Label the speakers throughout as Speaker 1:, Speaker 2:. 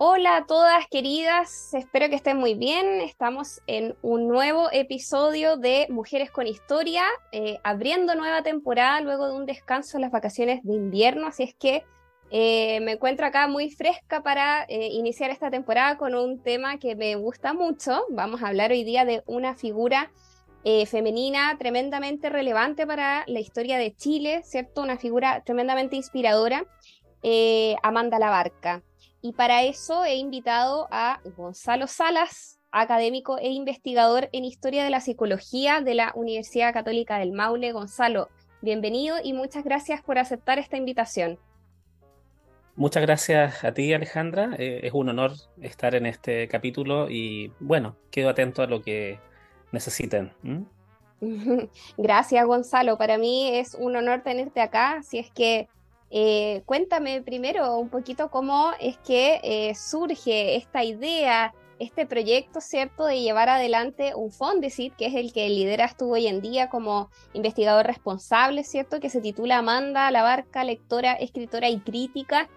Speaker 1: Hola a todas queridas, espero que estén muy bien. Estamos en un nuevo episodio de Mujeres con Historia, eh, abriendo nueva temporada luego de un descanso en las vacaciones de invierno, así es que eh, me encuentro acá muy fresca para eh, iniciar esta temporada con un tema que me gusta mucho. Vamos a hablar hoy día de una figura femenina tremendamente relevante para la historia de Chile, ¿cierto? Una figura tremendamente inspiradora, Amanda Labarca. Y para eso he invitado a Gonzalo Salas, académico e investigador en historia de la psicología de la Universidad Católica del Maule. Gonzalo, bienvenido y muchas gracias por aceptar esta invitación.
Speaker 2: Muchas gracias a ti, Alejandra. Eh, es un honor estar en este capítulo y bueno, quedo atento a lo que necesiten.
Speaker 1: Gracias, Gonzalo. Para mí es un honor tenerte acá. Así es que eh, cuéntame primero un poquito cómo es que eh, surge esta idea, este proyecto, ¿cierto?, de llevar adelante un Fondesit, que es el que lideras tú hoy en día como investigador responsable, ¿cierto?, que se titula Amanda Labarca, lectora, escritora y crítica.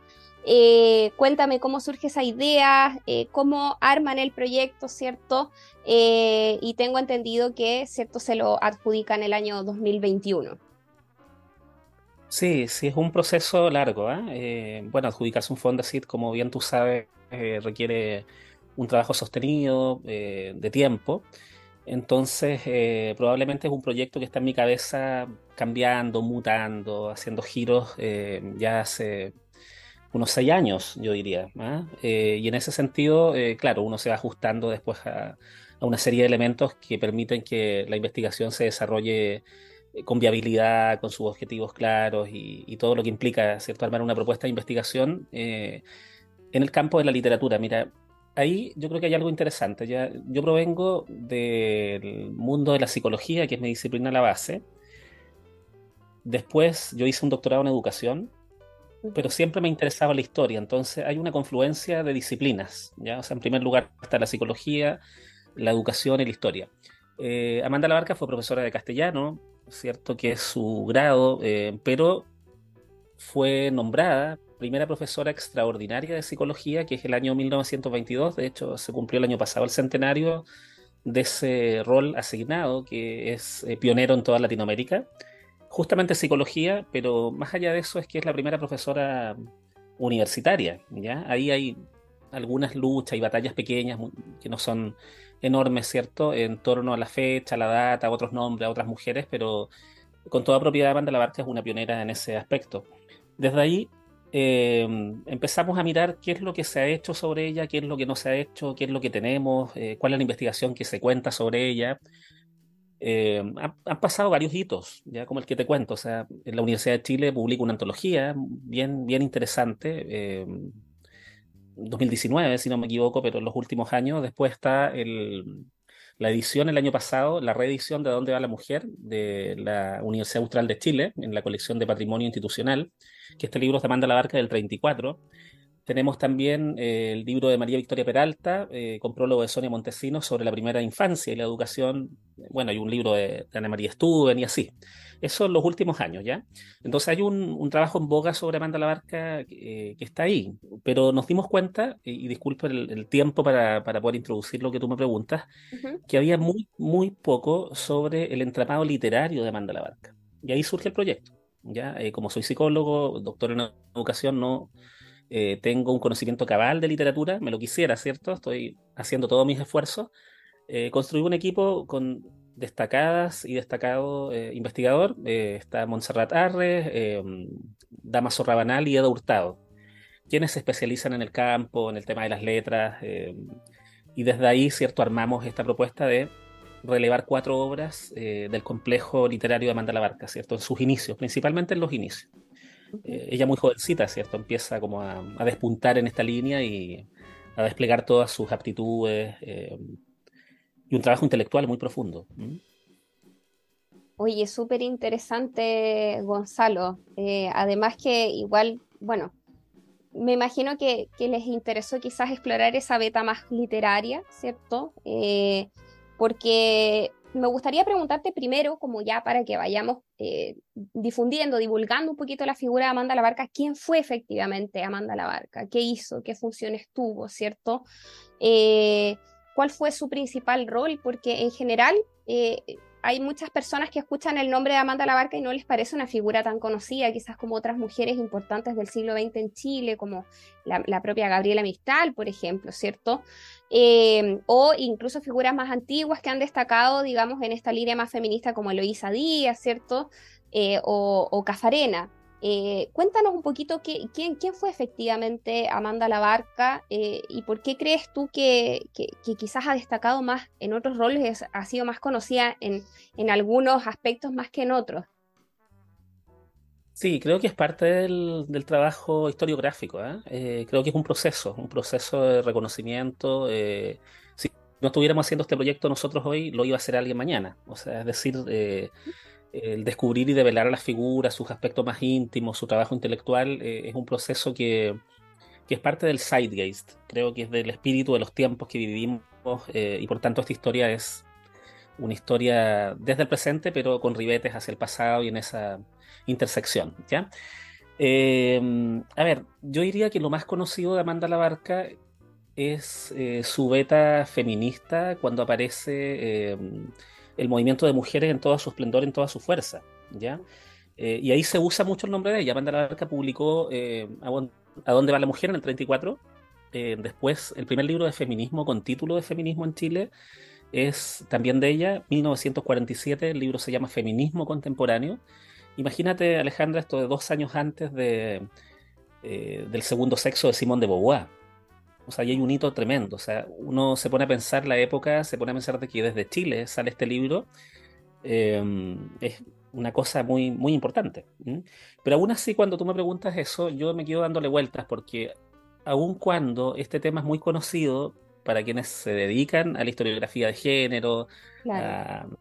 Speaker 1: Eh, cuéntame cómo surge esa idea, cómo arman el proyecto, ¿cierto? Y tengo entendido que, ¿cierto?, se lo adjudican el año 2021.
Speaker 2: Sí, sí, es un proceso largo. ¿ah? Eh, bueno, adjudicarse un Fondesit, como bien tú sabes, eh, requiere un trabajo sostenido eh, de tiempo. Entonces, eh, probablemente es un proyecto que está en mi cabeza cambiando, mutando, haciendo giros eh, ya hace unos seis años, yo diría. ¿ah? Eh, y en ese sentido, eh, claro, uno se va ajustando después a, una serie de elementos que permiten que la investigación se desarrolle eh, con viabilidad, con sus objetivos claros y, y todo lo que implica, ¿cierto?, armar una propuesta de investigación eh, en el campo de la literatura. Mira, ahí yo creo que hay algo interesante. Ya, yo provengo del mundo de la psicología, que es mi disciplina a la base. Después yo hice un doctorado en educación, pero siempre me interesaba la historia. Entonces hay una confluencia de disciplinas, ¿ya? O sea, en primer lugar está la psicología, la educación y la historia. Eh, Amanda Labarca fue profesora de castellano, cierto que es su grado, eh, pero fue nombrada primera profesora extraordinaria de psicología, que es el año 1922. De hecho, se cumplió el año pasado el centenario de ese rol asignado, que es eh, pionero en toda Latinoamérica. Justamente psicología, pero más allá de eso es que es la primera profesora universitaria, ¿ya? Ahí hay algunas luchas y batallas pequeñas que no son enormes, ¿cierto? En torno a la fecha, a la data, a otros nombres, a otras mujeres, pero con toda propiedad Amanda Labarca es una pionera en ese aspecto. Desde ahí eh, empezamos a mirar qué es lo que se ha hecho sobre ella, qué es lo que no se ha hecho, qué es lo que tenemos, eh, cuál es la investigación que se cuenta sobre ella. Eh, han, han pasado varios hitos, ya como el que te cuento. O sea, en la Universidad de Chile publica una antología bien, bien interesante, eh, 2019, si no me equivoco, pero en los últimos años. Después está la edición el año pasado, la reedición de ¿A dónde va la mujer? de la Universidad Austral de Chile, en la colección de Patrimonio Institucional, que este libro es de Amanda Labarca del 34. Tenemos también eh, el libro de María Victoria Peralta, eh, con prólogo de Sonia Montesinos sobre la primera infancia y la educación. Bueno, hay un libro de, de Ana María Stuben y así. Eso en los últimos años, ¿ya? Entonces hay un, un trabajo en boga sobre Amanda Labarca eh, que está ahí, pero nos dimos cuenta, y, y disculpa el, el tiempo para, para poder introducir lo que tú me preguntas, que había muy, muy poco sobre el entramado literario de Amanda Labarca. Y ahí surge el proyecto. ¿ya? Eh, como soy psicólogo, doctor en educación, no eh, tengo un conocimiento cabal de literatura, me lo quisiera, ¿cierto? Estoy haciendo todos mis esfuerzos. Eh, construí un equipo con destacadas y destacado eh, investigador. Eh, está Montserrat Arres, eh, Damaso Rabanal y Eda Hurtado. quienes se especializan en el campo, en el tema de las letras, y desde ahí, ¿cierto?, armamos esta propuesta de relevar cuatro obras del complejo literario de Amanda Labarca, ¿cierto?, en sus inicios, principalmente en los inicios. Ella muy jovencita, ¿cierto?, empieza como a, a, despuntar en esta línea y a desplegar todas sus aptitudes y un trabajo intelectual muy profundo. ¿Mm?
Speaker 1: Oye, súper interesante, Gonzalo. Eh, además que igual, bueno, me imagino que, les interesó quizás explorar esa beta más literaria, ¿cierto? Eh, porque me gustaría preguntarte primero, como ya para que vayamos eh, difundiendo, divulgando un poquito la figura de Amanda Labarca, ¿quién fue efectivamente Amanda Labarca? ¿Qué hizo? ¿Qué funciones tuvo? ¿Cierto? ¿Cuál fue su principal rol? Porque en general eh, hay muchas personas que escuchan el nombre de Amanda Labarca y no les parece una figura tan conocida, quizás como otras mujeres importantes del siglo XX en Chile, como la, propia Gabriela Mistral, por ejemplo, ¿cierto? Eh, o incluso figuras más antiguas que han destacado, digamos, en esta línea más feminista como Eloísa Díaz, ¿cierto? Eh, o, o, Cafarena. Eh, cuéntanos un poquito qué, quién, quién, fue efectivamente Amanda Labarca eh, y por qué crees tú que, quizás ha destacado más en otros roles, ha sido más conocida en, algunos aspectos más que en otros.
Speaker 2: Sí, creo que es parte del, trabajo historiográfico. ¿eh? Eh, creo que es un proceso, un proceso de reconocimiento. Eh, si no estuviéramos haciendo este proyecto nosotros hoy, lo iba a hacer alguien mañana. O sea, es decir, el descubrir y develar a las figuras, sus aspectos más íntimos, su trabajo intelectual, es un proceso que, que, es parte del zeitgeist. Creo que es del espíritu de los tiempos que vivimos y por tanto esta historia es una historia desde el presente, pero con ribetes hacia el pasado y en esa intersección, ¿ya? Eh, a ver, yo diría que lo más conocido de Amanda Labarca es eh, su beta feminista cuando aparece eh, el movimiento de mujeres en todo su esplendor, en toda su fuerza, ¿ya? y ahí se usa mucho el nombre de ella. Amanda Labarca publicó ¿A dónde va la mujer? en el 34. después, el primer libro de feminismo con título de feminismo en Chile es también de ella, 1947, el libro se llama Feminismo Contemporáneo. Imagínate, Alejandra, esto de dos años antes de, eh, del segundo sexo de Simón de Beauvoir. O sea, ahí hay un hito tremendo. O sea, uno se pone a pensar la época, se pone a pensar de que desde Chile sale este libro. Eh, es una cosa muy, muy importante. Pero aún así, cuando tú me preguntas eso, yo me quedo dándole vueltas porque aun cuando este tema es muy conocido para quienes se dedican a la historiografía de género, claro.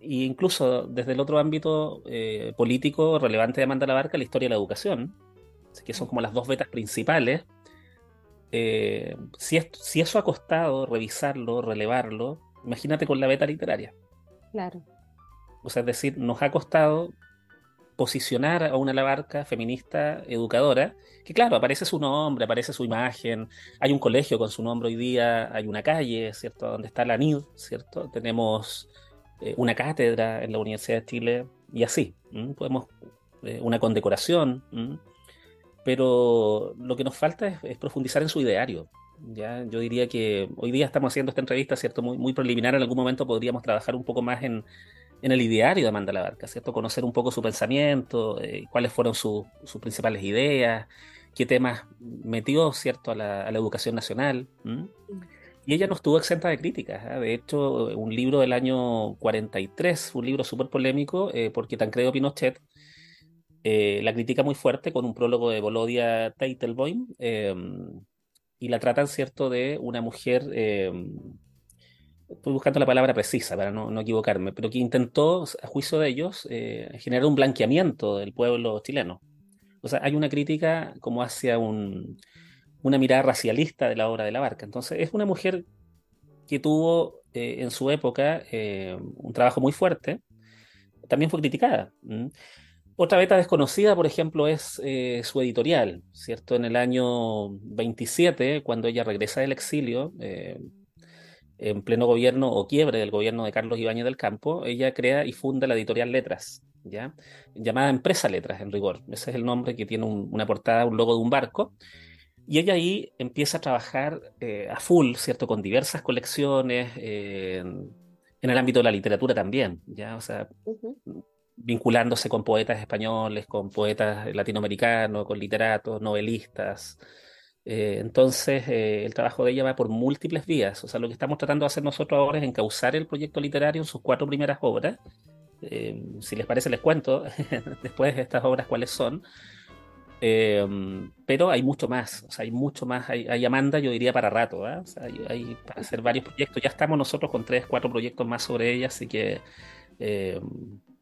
Speaker 2: e incluso desde el otro ámbito eh, político relevante de Amanda Labarca, la historia de la educación, que son como las dos vetas principales. Eh, si, es, si, eso ha costado revisarlo, relevarlo, imagínate con la beta literaria.
Speaker 1: Claro.
Speaker 2: O sea, es decir, nos ha costado posicionar a una Labarca feminista educadora, que claro, aparece su nombre, aparece su imagen, hay un colegio con su nombre hoy día, hay una calle, ¿cierto?, donde está la NID, ¿cierto? Tenemos eh, una cátedra en la Universidad de Chile y así, ¿m? podemos, eh, una condecoración, ¿m? Pero lo que nos falta es, profundizar en su ideario. ¿ya? Yo diría que hoy día estamos haciendo esta entrevista, ¿cierto?, muy, preliminar, en algún momento podríamos trabajar un poco más en en el ideario de Amanda Labarca, ¿cierto? Conocer un poco su pensamiento, eh, cuáles fueron su, sus principales ideas, qué temas metió, ¿cierto?, a la, a la educación nacional. Y ella no estuvo exenta de críticas. ¿eh? De hecho, un libro del año 43, un libro súper polémico, eh, porque Tancredo Pinochet eh, la critica muy fuerte con un prólogo de Volodia Teitelboim, y la tratan, ¿cierto?, de una mujer estoy buscando la palabra precisa para no, no, equivocarme, pero que intentó, a juicio de ellos, eh, generar un blanqueamiento del pueblo chileno. O sea, hay una crítica como hacia un, una mirada racialista de la obra de la barca. Entonces, es una mujer que tuvo eh, en su época eh, un trabajo muy fuerte, también fue criticada. Otra beta desconocida, por ejemplo, es eh, su editorial, ¿cierto? En el año 27, cuando ella regresa del exilio, eh, en pleno gobierno o quiebre del gobierno de Carlos Ibáñez del Campo, ella crea y funda la editorial Letras, ¿ya? llamada Empresa Letras, en rigor. Ese es el nombre que tiene un, una portada, un logo de un barco. Y ella ahí empieza a trabajar eh, a full, ¿cierto? Con diversas colecciones, en el ámbito de la literatura también, ¿ya? O sea. Vinculándose con poetas españoles, con poetas latinoamericanos, con literatos, novelistas, Eh, entonces, eh, el trabajo de ella va por múltiples vías. O sea, lo que estamos tratando de hacer nosotros ahora es encauzar el proyecto literario en sus cuatro primeras obras. Eh, si les parece, les cuento después de estas obras cuáles son. Eh, pero hay mucho más, o sea, hay mucho más. Hay, hay Amanda, yo diría, para rato, ¿ah? O sea, hay, hay para hacer varios proyectos. Ya estamos nosotros con tres, cuatro proyectos más sobre ella, así que eh,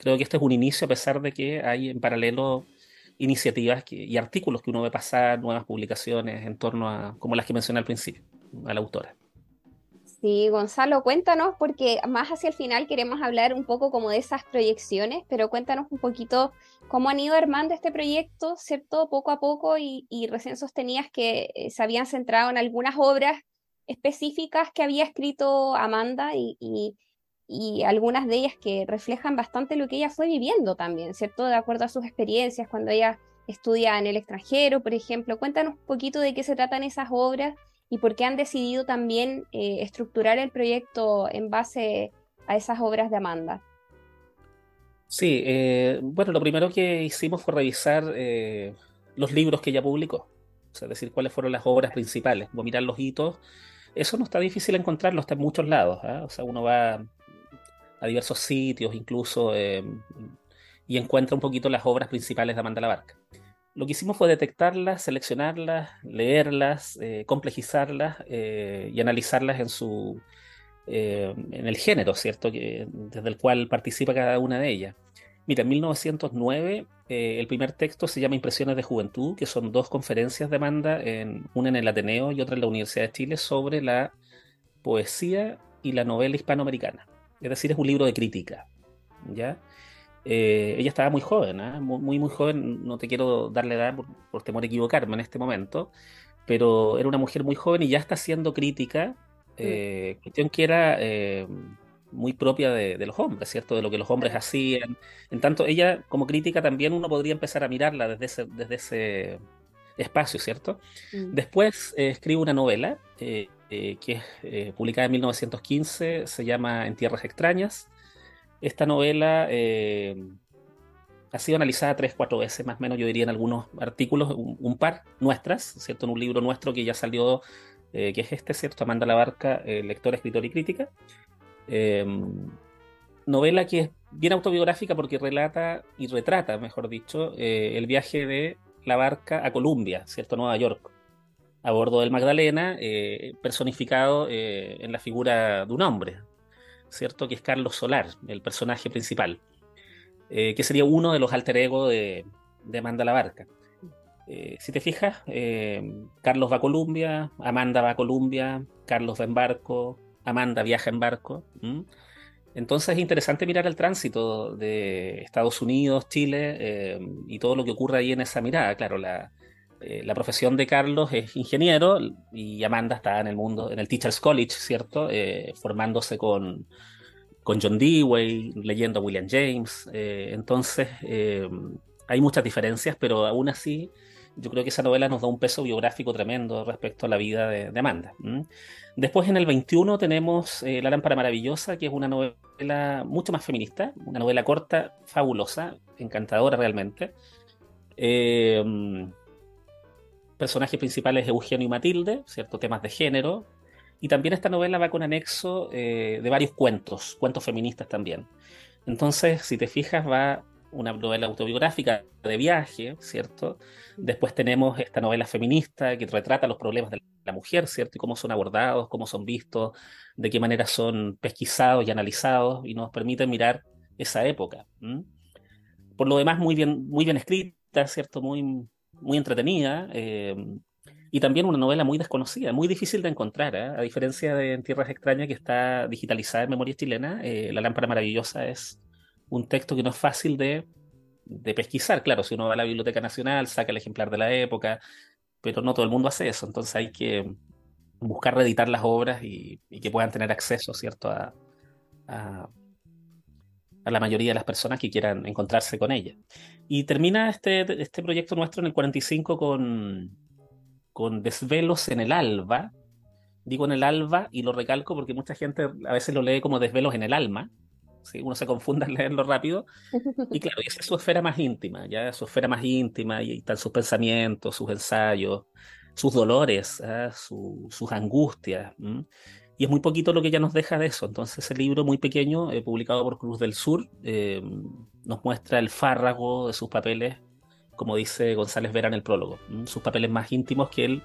Speaker 2: creo que este es un inicio, a pesar de que hay en paralelo iniciativas y artículos que uno ve pasar, nuevas publicaciones en torno a, como las que mencioné al principio, a la autora.
Speaker 1: Sí, Gonzalo, cuéntanos, porque más hacia el final queremos hablar un poco como de esas proyecciones, pero cuéntanos un poquito cómo han ido armando este proyecto, ¿cierto? Poco a poco y, recién sostenías que eh, se habían centrado en algunas obras específicas que había escrito Amanda y- y algunas de ellas que reflejan bastante lo que ella fue viviendo también, ¿cierto? De acuerdo a sus experiencias cuando ella estudia en el extranjero, por ejemplo. Cuéntanos un poquito de qué se tratan esas obras y por qué han decidido también eh, estructurar el proyecto en base a esas obras de Amanda.
Speaker 2: Sí, eh, bueno, lo primero que hicimos fue revisar eh, los libros que ella publicó, o sea, decir cuáles fueron las obras principales, o mirar los hitos. Eso no está difícil encontrarlo, está en muchos lados, ¿ah? O sea, uno va a diversos sitios incluso eh, y encuentra un poquito las obras principales de Amanda la Barca. Lo que hicimos fue detectarlas, seleccionarlas, leerlas, eh, complejizarlas eh, y analizarlas en su, eh, en el género, ¿cierto? Que, desde el cual participa cada una de ellas. Mira, en 1909 eh, el primer texto se llama Impresiones de Juventud, que son dos conferencias de Amanda, en, una en el Ateneo y otra en la Universidad de Chile, sobre la poesía y la novela hispanoamericana. Es decir, es un libro de crítica, ¿ya? Eh, ella estaba muy joven, ¿ah? Muy, muy, muy joven, no te quiero darle edad por, por temor a equivocarme en este momento, pero era una mujer muy joven y ya está haciendo crítica, eh, cuestión que era eh, muy propia de, de los hombres, ¿cierto? De lo que los hombres hacían. En tanto, ella como crítica también uno podría empezar a mirarla desde ese, desde ese espacio, ¿cierto?
Speaker 1: Mm.
Speaker 2: Después escribe una novela eh, que es eh, publicada en 1915, se llama En Tierras Extrañas. Esta novela eh, ha sido analizada tres, cuatro veces, más o menos, yo diría en algunos artículos, un, par nuestras, ¿cierto? En un libro nuestro que ya salió, que es este, ¿cierto? Amanda La Barca, eh, lectora, escritora y crítica. Novela que es bien autobiográfica porque relata y retrata, mejor dicho, el viaje de la barca a Columbia, ¿cierto? Nueva York, a bordo del Magdalena, eh, personificado eh, en la figura de un hombre, ¿cierto? Que es Carlos Solar, el personaje principal, eh, que sería uno de los alter ego de, Amanda la Barca. Si te fijas, Carlos va a Colombia, Amanda va a Colombia, Carlos va en barco, Amanda viaja en barco. Entonces es interesante mirar el tránsito de Estados Unidos, Chile y todo lo que ocurre ahí en esa mirada. Claro, la, eh, la profesión de Carlos es ingeniero y Amanda está en el mundo, en el Teachers College, ¿cierto? Eh, formándose con, con John Dewey, leyendo a William James. Eh, entonces hay muchas diferencias, pero aún así yo creo que esa novela nos da un peso biográfico tremendo respecto a la vida de, Amanda. Después en el 21 tenemos La lámpara maravillosa, que es una novela mucho más feminista, una novela corta, fabulosa, encantadora realmente. Personajes principales Eugenio y Matilde, ¿cierto? Temas de género. Y también esta novela va con anexo eh, de varios cuentos, cuentos feministas también. Entonces, si te fijas, va una novela autobiográfica de viaje, ¿cierto? Después tenemos esta novela feminista que retrata los problemas de la mujer, ¿cierto? Y cómo son abordados, cómo son vistos, de qué manera son pesquisados y analizados y nos permiten mirar esa época. Por lo demás, muy bien, muy bien escrita, ¿cierto? Muy, muy entretenida. eh, y también una novela muy desconocida, muy difícil de encontrar, ¿eh? A diferencia de En Tierras Extrañas, que está digitalizada en memoria chilena, eh, La Lámpara Maravillosa es un texto que no es fácil de, de pesquisar. Claro, si uno va a la Biblioteca Nacional, saca el ejemplar de la época, pero no todo el mundo hace eso. Entonces hay que buscar reeditar las obras y, y que puedan tener acceso, ¿cierto?, a, a, a la mayoría de las personas que quieran encontrarse con ella. Y termina este, este proyecto nuestro en el 45 con, con Desvelos en el Alba. Digo en el alba y lo recalco porque mucha gente a veces lo lee como Desvelos en el alma. ¿sí? Uno se confunde al leerlo rápido. Y claro, esa es su esfera más íntima, ya su esfera más íntima y están sus pensamientos, sus ensayos. sus dolores, ¿ah? su- sus angustias. Y es muy poquito lo que ella nos deja de eso. Entonces, ese libro muy pequeño, eh, publicado por Cruz del Sur, eh, nos muestra el fárrago de sus papeles, como dice González Vera en el prólogo, sus papeles más íntimos que él,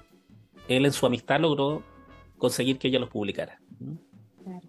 Speaker 2: él en su amistad logró conseguir que ella los publicara.
Speaker 1: Claro.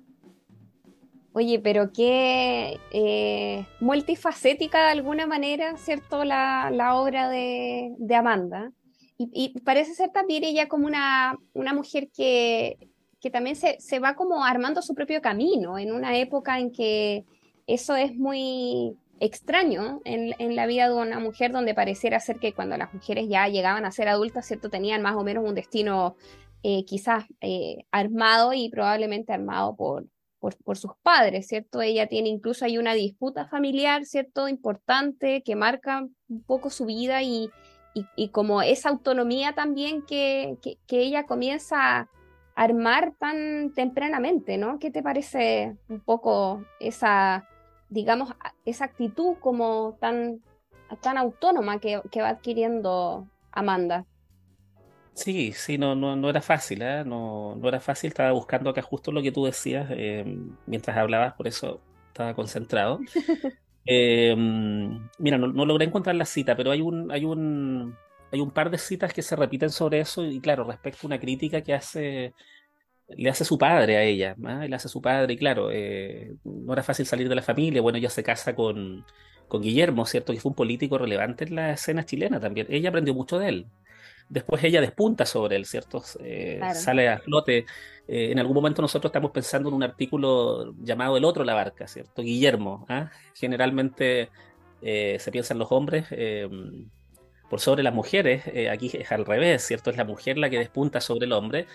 Speaker 1: Oye, pero qué eh, multifacética de alguna manera, ¿cierto? La, la obra de, de Amanda. Y, y parece ser también ella como una, una mujer que, que también se, se va como armando su propio camino en una época en que eso es muy extraño en, en la vida de una mujer donde pareciera ser que cuando las mujeres ya llegaban a ser adultas, ¿cierto? Tenían más o menos un destino eh, quizás eh, armado y probablemente armado por, por, por sus padres, ¿cierto? Ella tiene incluso hay una disputa familiar, ¿cierto? Importante que marca un poco su vida y, y, como esa autonomía también que, que, que ella comienza a armar tan tempranamente, ¿no? ¿Qué te parece un poco esa, digamos, esa actitud como tan, tan autónoma que, que va adquiriendo Amanda?
Speaker 2: Sí, sí, no, no, no era fácil, ¿eh? No, no era fácil. Estaba buscando acá justo lo que tú decías eh, mientras hablabas, por eso estaba concentrado. Eh, mira, no, no logré encontrar la cita, pero hay un, hay un, hay un par de citas que se repiten sobre eso y claro, respecto a una crítica que hace, le hace su padre a ella, ¿ah? Le hace su padre y claro, eh, no era fácil salir de la familia. Bueno, ella se casa con, con Guillermo, ¿cierto? Que fue un político relevante en la escena chilena también. Ella aprendió mucho de él. Después ella despunta sobre él, ¿cierto? Eh,
Speaker 1: Claro.
Speaker 2: Sale a flote. Eh, en algún momento nosotros estamos pensando en un artículo llamado El otro la barca, ¿cierto? Guillermo. ¿ah? Generalmente eh, se piensa en los hombres por sobre las mujeres. Eh, aquí es al revés, ¿cierto? Es la mujer la que despunta sobre el hombre.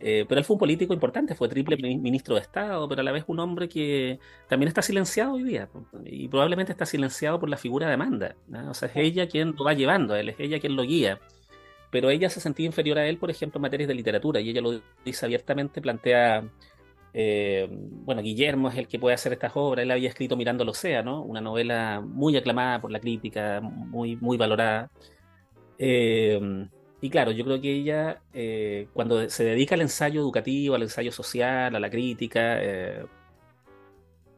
Speaker 2: Eh, pero él fue un político importante, fue triple mi- ministro de Estado, pero a la vez un hombre que también está silenciado hoy día. Y probablemente está silenciado por la figura de Amanda. O sea, es ella quien lo va llevando él, es ella quien lo guía pero ella se sentía inferior a él, por ejemplo, en materias de literatura, y ella lo dice abiertamente, plantea, eh, bueno, Guillermo es el que puede hacer estas obras, él había escrito Mirando el Océano, una novela muy aclamada por la crítica, muy, muy valorada. Eh, y claro, yo creo que ella, eh, cuando se dedica al ensayo educativo, al ensayo social, a la crítica, eh,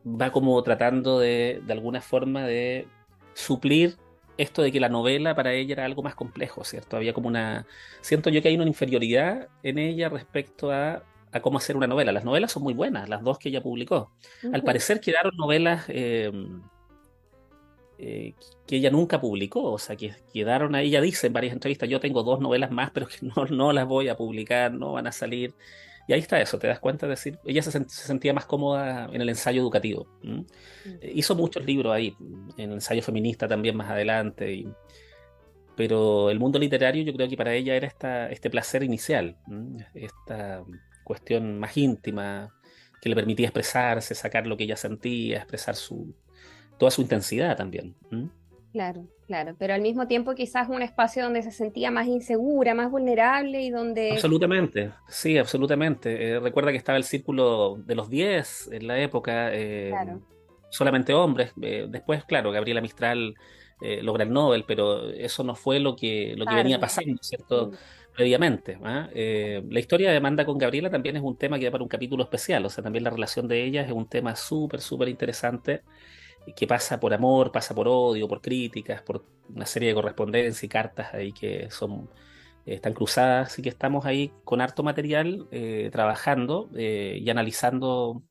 Speaker 2: va como tratando de, de alguna forma de suplir esto de que la novela para ella era algo más complejo, ¿cierto? Había como una... Siento yo que hay una inferioridad en ella respecto a, a cómo hacer una novela. Las novelas son muy buenas, las dos que ella publicó. Al parecer quedaron novelas eh, eh, que ella nunca publicó, o sea, que quedaron ahí, ella dice en varias entrevistas, yo tengo dos novelas más, pero que no, no las voy a publicar, no van a salir. Y ahí está eso, te das cuenta de decir, ella se, sent- se sentía más cómoda en el ensayo educativo. ¿m? Eh, Hizo muchos libros ahí, en el ensayo feminista también más adelante, y- pero el mundo literario yo creo que para ella era esta, este placer inicial, esta cuestión más íntima que le permitía expresarse, sacar lo que ella sentía, expresar su, toda su intensidad también.
Speaker 1: Claro, claro, pero al mismo tiempo quizás un espacio donde se sentía más insegura, más vulnerable y donde...
Speaker 2: Absolutamente, sí, absolutamente. Eh, recuerda que estaba el círculo de los 10 en la época, eh,
Speaker 1: Claro.
Speaker 2: solamente hombres. Eh, después, claro, Gabriela Mistral logra el Nobel, pero eso no fue lo que, lo que venía pasando, ¿cierto? Previamente. ¿ah? La historia de Amanda con Gabriela también es un tema que da para un capítulo especial, o sea, también la relación de ellas es un tema súper, súper interesante que pasa por amor, pasa por odio, por críticas, por una serie de correspondencias y cartas ahí que son eh, están cruzadas, así que estamos ahí con harto material eh, trabajando eh, y analizando.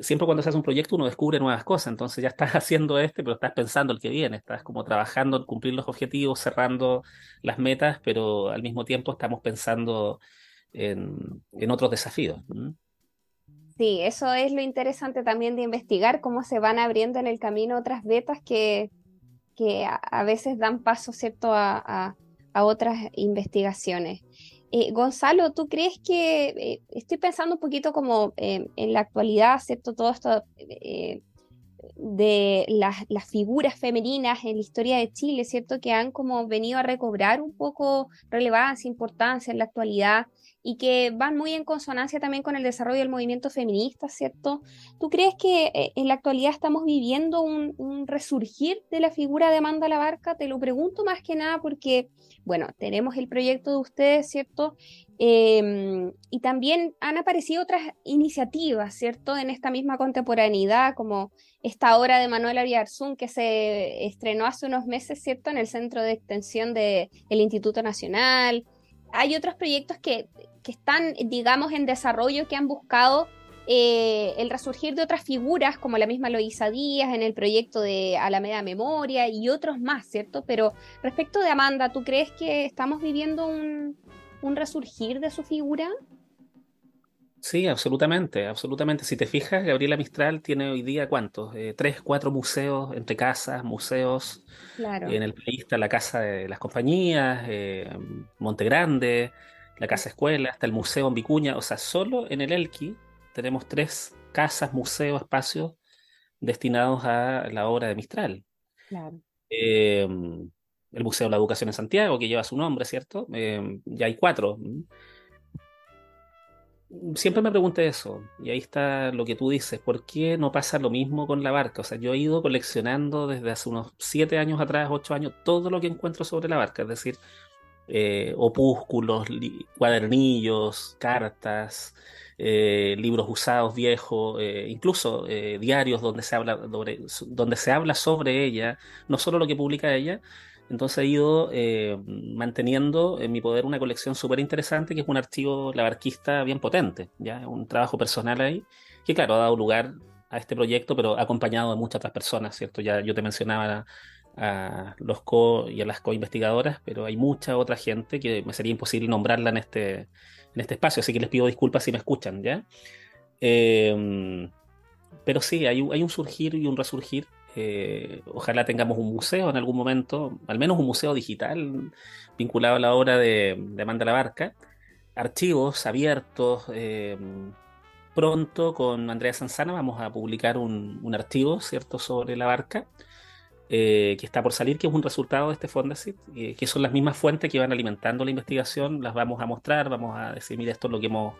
Speaker 2: siempre cuando se hace un proyecto uno descubre nuevas cosas, entonces ya estás haciendo este, pero estás pensando el que viene, estás como trabajando en cumplir los objetivos, cerrando las metas, pero al mismo tiempo estamos pensando en, en otros desafíos.
Speaker 1: Sí, eso es lo interesante también de investigar, cómo se van abriendo en el camino otras vetas que, que a, veces dan paso, ¿cierto?, a, a- a otras investigaciones. Eh, Gonzalo, ¿tú crees que, eh, estoy pensando un poquito como eh, en la actualidad, ¿cierto? Todo esto, de las, las figuras femeninas en la historia de Chile, ¿cierto? Que han como venido a recobrar un poco relevancia, importancia en la actualidad y que van muy en consonancia también con el desarrollo del movimiento feminista, ¿cierto? ¿Tú crees que eh, en la actualidad estamos viviendo un, resurgir de la figura de Amanda Labarca? Te lo pregunto más que nada porque, bueno, tenemos el proyecto de ustedes, ¿cierto? Eh, y también han aparecido otras iniciativas, ¿cierto? En esta misma contemporaneidad, como esta obra de Manuel Ariarzún que se estrenó hace unos meses, ¿cierto? En el Centro de Extensión del Instituto Nacional. Hay otros proyectos que, que, están, digamos, en desarrollo que han buscado eh, el resurgir de otras figuras, como la misma Loisa Díaz en el proyecto de Alameda Memoria y otros más, ¿cierto? Pero respecto de Amanda, ¿tú crees que estamos viviendo un, un resurgir de su figura?
Speaker 2: Sí, absolutamente, absolutamente. Si te fijas, Gabriela Mistral tiene hoy día cuántos, eh, tres, cuatro museos entre casas, museos.
Speaker 1: Claro.
Speaker 2: En el país está la Casa de las Compañías, eh, Monte Grande, la Casa Escuela, hasta el Museo en Vicuña. O sea, solo en el Elqui tenemos tres casas, museos, espacios destinados a la obra de Mistral.
Speaker 1: Claro.
Speaker 2: Eh, el Museo de la Educación en Santiago, que lleva su nombre, ¿cierto? Eh, ya hay cuatro. Siempre me pregunté eso, y ahí está lo que tú dices, ¿por qué no pasa lo mismo con la barca? O sea, yo he ido coleccionando desde hace unos siete años atrás, ocho años, todo lo que encuentro sobre la barca, es decir, eh, opúsculos, cuadernillos, cartas, eh, libros usados, viejos, eh, incluso diarios donde se, habla sobre, donde se habla sobre ella, no solo lo que publica ella. Entonces he ido manteniendo en mi poder una colección súper interesante, que es un archivo labarquista bien potente, ¿ya? Un trabajo personal ahí, que claro, ha dado lugar a este proyecto, pero acompañado de muchas otras personas, ¿cierto? Ya yo te mencionaba a los co y a las co-investigadoras, pero hay mucha otra gente que me sería imposible nombrarla en este, en este espacio, así que les pido disculpas si me escuchan, ¿ya? Eh, pero sí, hay, hay, un surgir y un resurgir. Eh, ojalá tengamos un museo en algún momento, al menos un museo digital vinculado a la obra de, de Amanda la Barca, archivos abiertos. Eh, pronto con Andrea Sanzana vamos a publicar un, un archivo, ¿cierto?, sobre la barca eh, que está por salir, que es un resultado de este Fondesit, eh, que son las mismas fuentes que van alimentando la investigación, las vamos a mostrar, vamos a decir, mira, esto es lo que hemos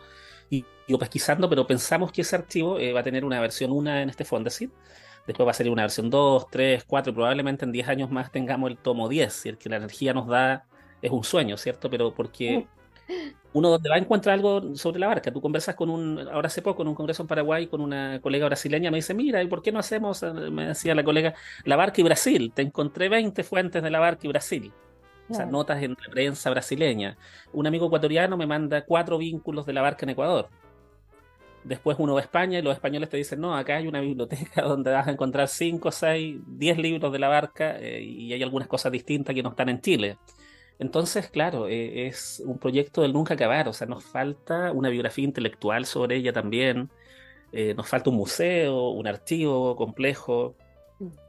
Speaker 2: ido pesquisando, pero pensamos que ese archivo eh, va a tener una versión 1 en este Fondesit, después va a salir una versión 2, 3, 4, y probablemente en 10 años más tengamos el tomo 10, y el que la energía nos da es un sueño, ¿cierto? Pero porque uno donde va a encontrar algo sobre la barca. Tú conversas con un, ahora hace poco en un congreso en Paraguay con una colega brasileña, me dice, mira, ¿y por qué no hacemos, me decía la colega, la barca y Brasil? Te encontré 20 fuentes de la barca y Brasil. O sea, notas en la prensa brasileña. Un amigo ecuatoriano me manda cuatro vínculos de la barca en Ecuador. Después uno va a España y los españoles te dicen, no, acá hay una biblioteca donde vas a encontrar 5, 6, 10 libros de la barca eh, y hay algunas cosas distintas que no están en Chile. Entonces, claro, eh, es un proyecto del nunca acabar, o sea, nos falta una biografía intelectual sobre ella también, eh, nos falta un museo, un archivo complejo,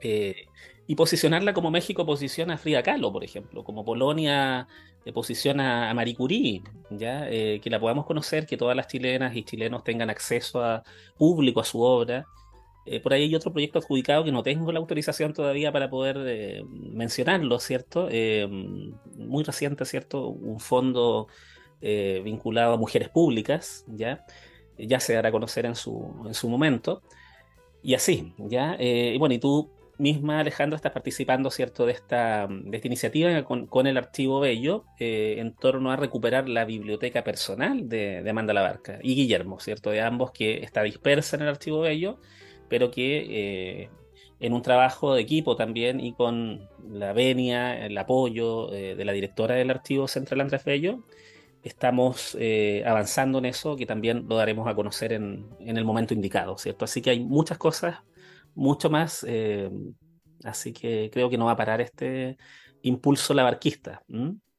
Speaker 2: eh, y posicionarla como México posiciona a Frida Kahlo, por ejemplo, como Polonia posiciona a Marie Curie, ¿ya? que la podamos conocer, que todas las chilenas y chilenos tengan acceso a público a su obra. Eh, por ahí hay otro proyecto adjudicado que no tengo la autorización todavía para poder eh, mencionarlo, ¿cierto? Eh, muy reciente, ¿cierto? Un fondo vinculado a mujeres públicas, ¿ya? Ya se dará a conocer en su, en su momento. Y así, ¿ya? y bueno, y tú misma, Alejandra, estás participando, ¿cierto?, de esta, de esta iniciativa con, con el Archivo Bello en torno a recuperar la biblioteca personal de, de Amanda Labarca y Guillermo, ¿cierto?, de ambos que está dispersa en el Archivo Bello pero que eh, en un trabajo de equipo también y con la venia, el apoyo eh, de la directora del Archivo Central Andrés Bello, estamos eh, avanzando en eso, que también lo daremos a conocer en, en, el momento indicado, ¿cierto? Así que hay muchas cosas, mucho más, así que creo que no va a parar este impulso labarquista.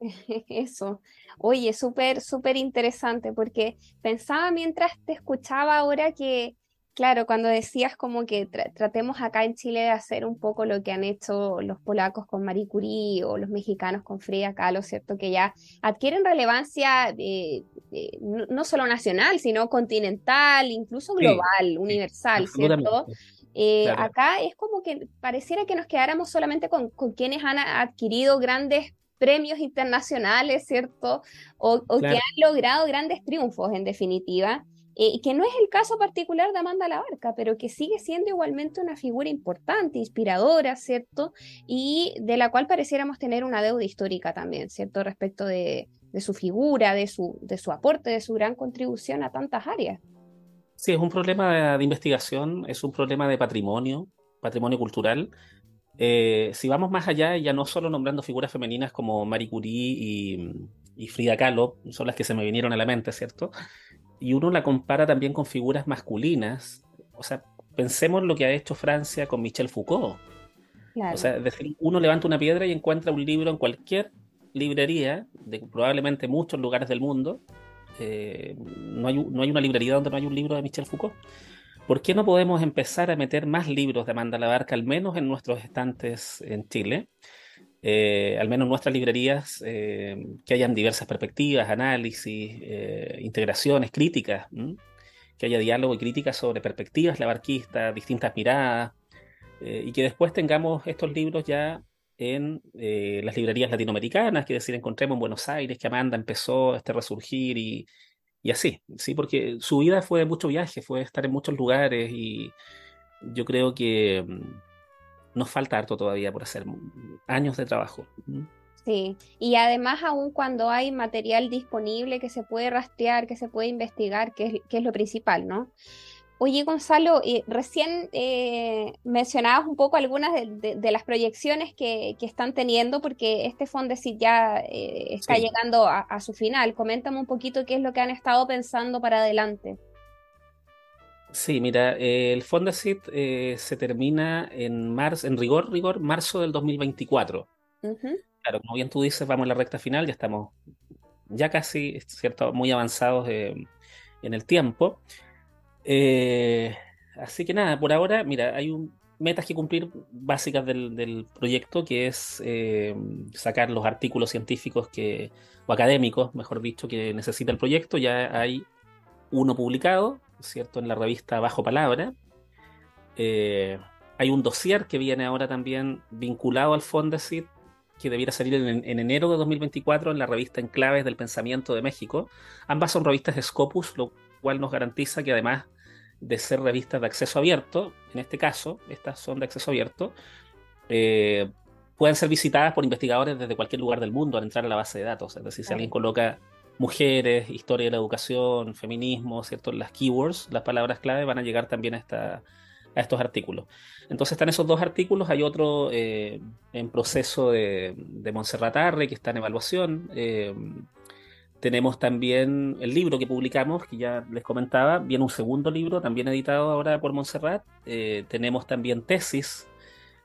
Speaker 1: Eso. Oye, súper, súper interesante, porque pensaba mientras te escuchaba ahora que Claro, cuando decías como que tra tratemos acá en Chile de hacer un poco lo que han hecho los polacos con Marie Curie o los mexicanos con Frida Kahlo, ¿cierto? Que ya adquieren relevancia eh, eh, no, solo nacional, sino continental, incluso global, sí, universal, ¿cierto? Eh,
Speaker 2: Claro.
Speaker 1: acá es como que pareciera que nos quedáramos solamente con, con quienes han adquirido grandes premios internacionales, ¿cierto? O, o que han logrado grandes triunfos, en definitiva. Eh, que no es el caso particular de Amanda Labarca, pero que sigue siendo igualmente una figura importante, inspiradora, ¿cierto? Y de la cual pareciéramos tener una deuda histórica también, ¿cierto? Respecto de, su figura, de su, de su aporte, de su gran contribución a tantas áreas.
Speaker 2: Sí, es un problema de, investigación, es un problema de patrimonio, patrimonio cultural. Eh, si vamos más allá, ya no solo nombrando figuras femeninas como Marie Curie y Frida Kahlo, son las que se me vinieron a la mente, ¿cierto? Y uno la compara también con figuras masculinas. O sea, pensemos lo que ha hecho Francia con Michel Foucault.
Speaker 1: Claro.
Speaker 2: O sea, es decir, uno levanta una piedra y encuentra un libro en cualquier librería de probablemente muchos lugares del mundo. Eh, no hay, no hay una librería donde no hay un libro de Michel Foucault. ¿Por qué no podemos empezar a meter más libros de Amanda Labarca, al menos en nuestros estantes en Chile? Eh, al menos en nuestras librerías, eh, que hayan diversas perspectivas, análisis, eh, integraciones, críticas, que haya diálogo y crítica sobre perspectivas labarquistas, distintas miradas, y que después tengamos estos libros ya en las librerías latinoamericanas, que decir, encontremos en Buenos Aires que Amanda empezó este resurgir y, y así, ¿sí? Porque su vida fue mucho viaje, fue estar en muchos lugares y yo creo que mm, nos falta harto todavía por hacer, mm, años de trabajo.
Speaker 1: Sí, y además aún cuando hay material disponible que se puede rastrear, que se puede investigar, que es, que es lo principal, ¿no? Oye, Gonzalo, eh, recién eh, mencionabas un poco algunas de, de- de las proyecciones que, que están teniendo, porque este Fondesit ya eh, está
Speaker 2: Sí.
Speaker 1: llegando a, a su final. Coméntame un poquito qué es lo que han estado pensando para adelante.
Speaker 2: Sí, mira, eh, el Fondesit eh, se termina en marzo, en rigor, rigor, marzo del 2024.
Speaker 1: Ujú,
Speaker 2: Claro, como bien tú dices, vamos en la recta final, ya estamos ya casi, es cierto, muy avanzados eh, en el tiempo. Eh, así que nada, por ahora, mira, hay un, metas que cumplir básicas del, del proyecto, que es eh, sacar los artículos científicos que, o académicos, mejor dicho, que necesita el proyecto. Ya hay uno publicado, ¿cierto?, en la revista Bajo Palabra. Eh, hay un dossier que viene ahora también vinculado al Fondesit, que debiera salir en, en enero de 2024 en la revista Enclaves del Pensamiento de México. Ambas son revistas de Scopus, lo cual nos garantiza que además de ser revistas de acceso abierto, en este caso, estas son de acceso abierto, eh, pueden ser visitadas por investigadores desde cualquier lugar del mundo al entrar a la base de datos. Es decir, si alguien coloca mujeres, historia de la educación, feminismo, ¿cierto? Las keywords, las palabras clave van a llegar también a, esta, a estos artículos. Entonces están esos dos artículos, hay otro eh, en proceso de, de Montserrat Arre que está en evaluación. eh, tenemos también el libro que publicamos, que ya les comentaba, viene un segundo libro, también editado ahora por Montserrat. Eh, tenemos también tesis,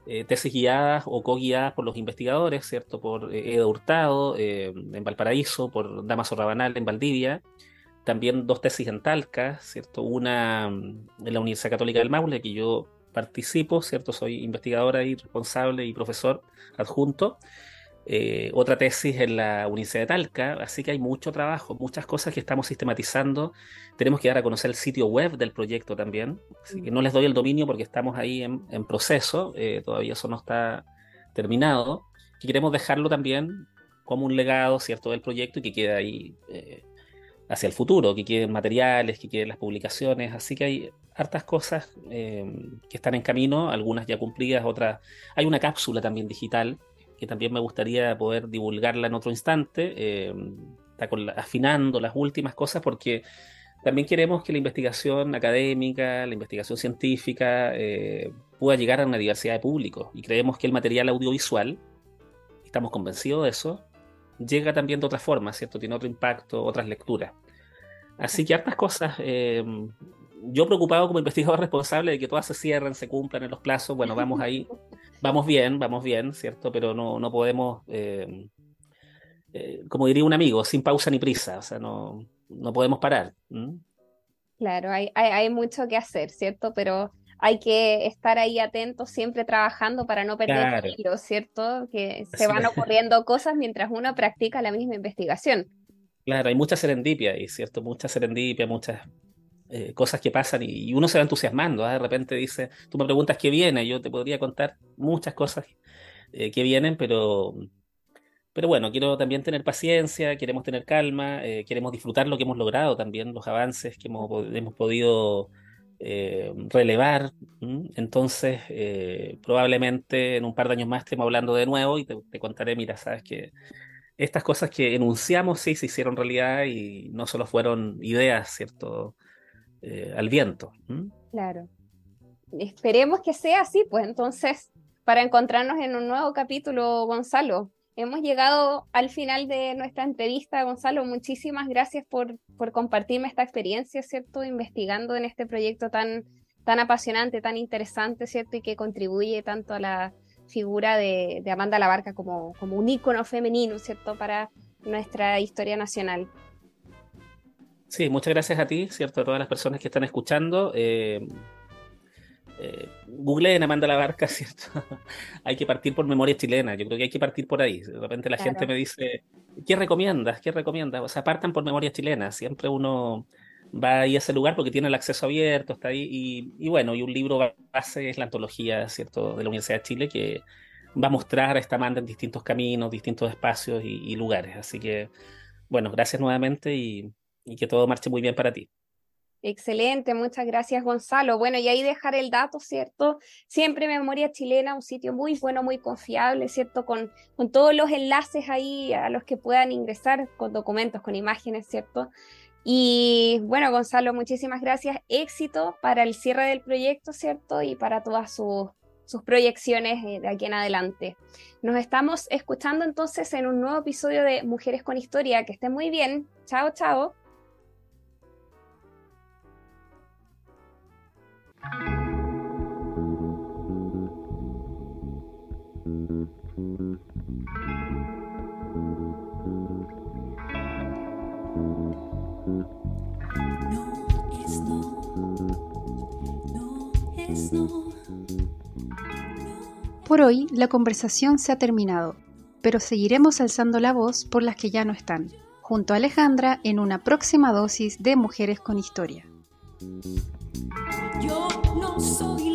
Speaker 2: eh, tesis guiadas o co-guiadas por los investigadores, ¿cierto? Por eh, Eda Hurtado eh, en Valparaíso, por Damaso Rabanal en Valdivia. También dos tesis en Talca, ¿cierto? Una mm, en la Universidad Católica del Maule, que yo participo, ¿cierto? Soy investigadora y responsable y profesor adjunto. Eh, otra tesis en la Universidad de Talca, así que hay mucho trabajo, muchas cosas que estamos sistematizando. Tenemos que dar a conocer el sitio web del proyecto también, así que no les doy el dominio porque estamos ahí en, en proceso, eh, todavía eso no está terminado. Que queremos dejarlo también como un legado, ¿cierto?, del proyecto y que quede ahí eh, hacia el futuro, que queden materiales, que queden las publicaciones, así que hay hartas cosas eh, que están en camino, algunas ya cumplidas, otras... Hay una cápsula también digital también me gustaría poder divulgarla en otro instante, eh, está afinando las últimas cosas porque también queremos que la investigación académica, la investigación científica eh, pueda llegar a una diversidad de públicos y creemos que el material audiovisual, estamos convencidos de eso, llega también de otra forma, ¿cierto? Tiene otro impacto, otras lecturas. Así que hartas cosas. eh, yo preocupado como investigador responsable de que todas se cierren, se cumplan en los plazos, bueno, vamos ahí, vamos bien, vamos bien, ¿cierto? Pero no, no podemos, eh, eh, como diría un amigo, sin pausa ni prisa, o sea, no, no podemos parar.
Speaker 1: Claro, hay, hay, hay mucho que hacer, ¿cierto? Pero hay que estar ahí atentos, siempre trabajando para no perder
Speaker 2: Claro.
Speaker 1: el hilo, ¿cierto? Que se van ocurriendo cosas mientras uno practica la misma investigación.
Speaker 2: Claro, hay mucha serendipia ahí, ¿cierto? Mucha serendipia, muchas eh, cosas que pasan y, uno se va entusiasmando. ¿ah? De repente dice, tú me preguntas qué viene, yo te podría contar muchas cosas eh, que vienen, pero, pero bueno, quiero también tener paciencia, queremos tener calma, eh, queremos disfrutar lo que hemos logrado también, los avances que hemos, hemos podido relevar. Entonces, probablemente en un par de años más estemos hablando de nuevo y te contaré, mira, sabes que estas cosas que enunciamos sí se hicieron realidad y no solo fueron ideas, ¿cierto? Eh, al viento.
Speaker 1: Claro. Esperemos que sea así, pues entonces, para encontrarnos en un nuevo capítulo, Gonzalo. Hemos llegado al final de nuestra entrevista, Gonzalo. Muchísimas gracias por, por compartirme esta experiencia, ¿cierto? Investigando en este proyecto tan, tan apasionante, tan interesante, ¿cierto? Y que contribuye tanto a la figura de, de Amanda Labarca como, como un ícono femenino, ¿cierto? Para nuestra historia nacional.
Speaker 2: Sí, muchas gracias a ti, ¿cierto? A todas las personas que están escuchando. Eh, eh, googleen Amanda la Barca, ¿cierto? hay que partir por memoria chilena, yo creo que hay que partir por ahí. De repente la
Speaker 1: Claro.
Speaker 2: gente me dice, ¿qué recomiendas? ¿Qué recomiendas? O sea, partan por memoria chilena, siempre uno va ahí a ese lugar porque tiene el acceso abierto, está ahí, y, y bueno, y un libro base es la antología, ¿cierto?, de la Universidad de Chile que va a mostrar a esta Amanda en distintos caminos, distintos espacios y, y lugares. Así que, bueno, gracias nuevamente y, y que todo marche muy bien para ti.
Speaker 1: Excelente, muchas gracias Gonzalo. Bueno, y ahí dejar el dato, ¿cierto? Siempre Memoria Chilena, un sitio muy bueno, muy confiable, ¿cierto? Con, con todos los enlaces ahí a los que puedan ingresar, con documentos, con imágenes, ¿cierto? Y bueno, Gonzalo, muchísimas gracias. Éxito para el cierre del proyecto, ¿cierto? Y para todas sus, sus proyecciones eh, de aquí en adelante. Nos estamos escuchando entonces en un nuevo episodio de Mujeres con Historia. Que estén muy bien. Chao, chao.
Speaker 3: Por hoy la conversación se ha terminado, pero seguiremos alzando la voz por las que ya no están, junto a Alejandra en una próxima dosis de Mujeres con Historia.
Speaker 4: Yo no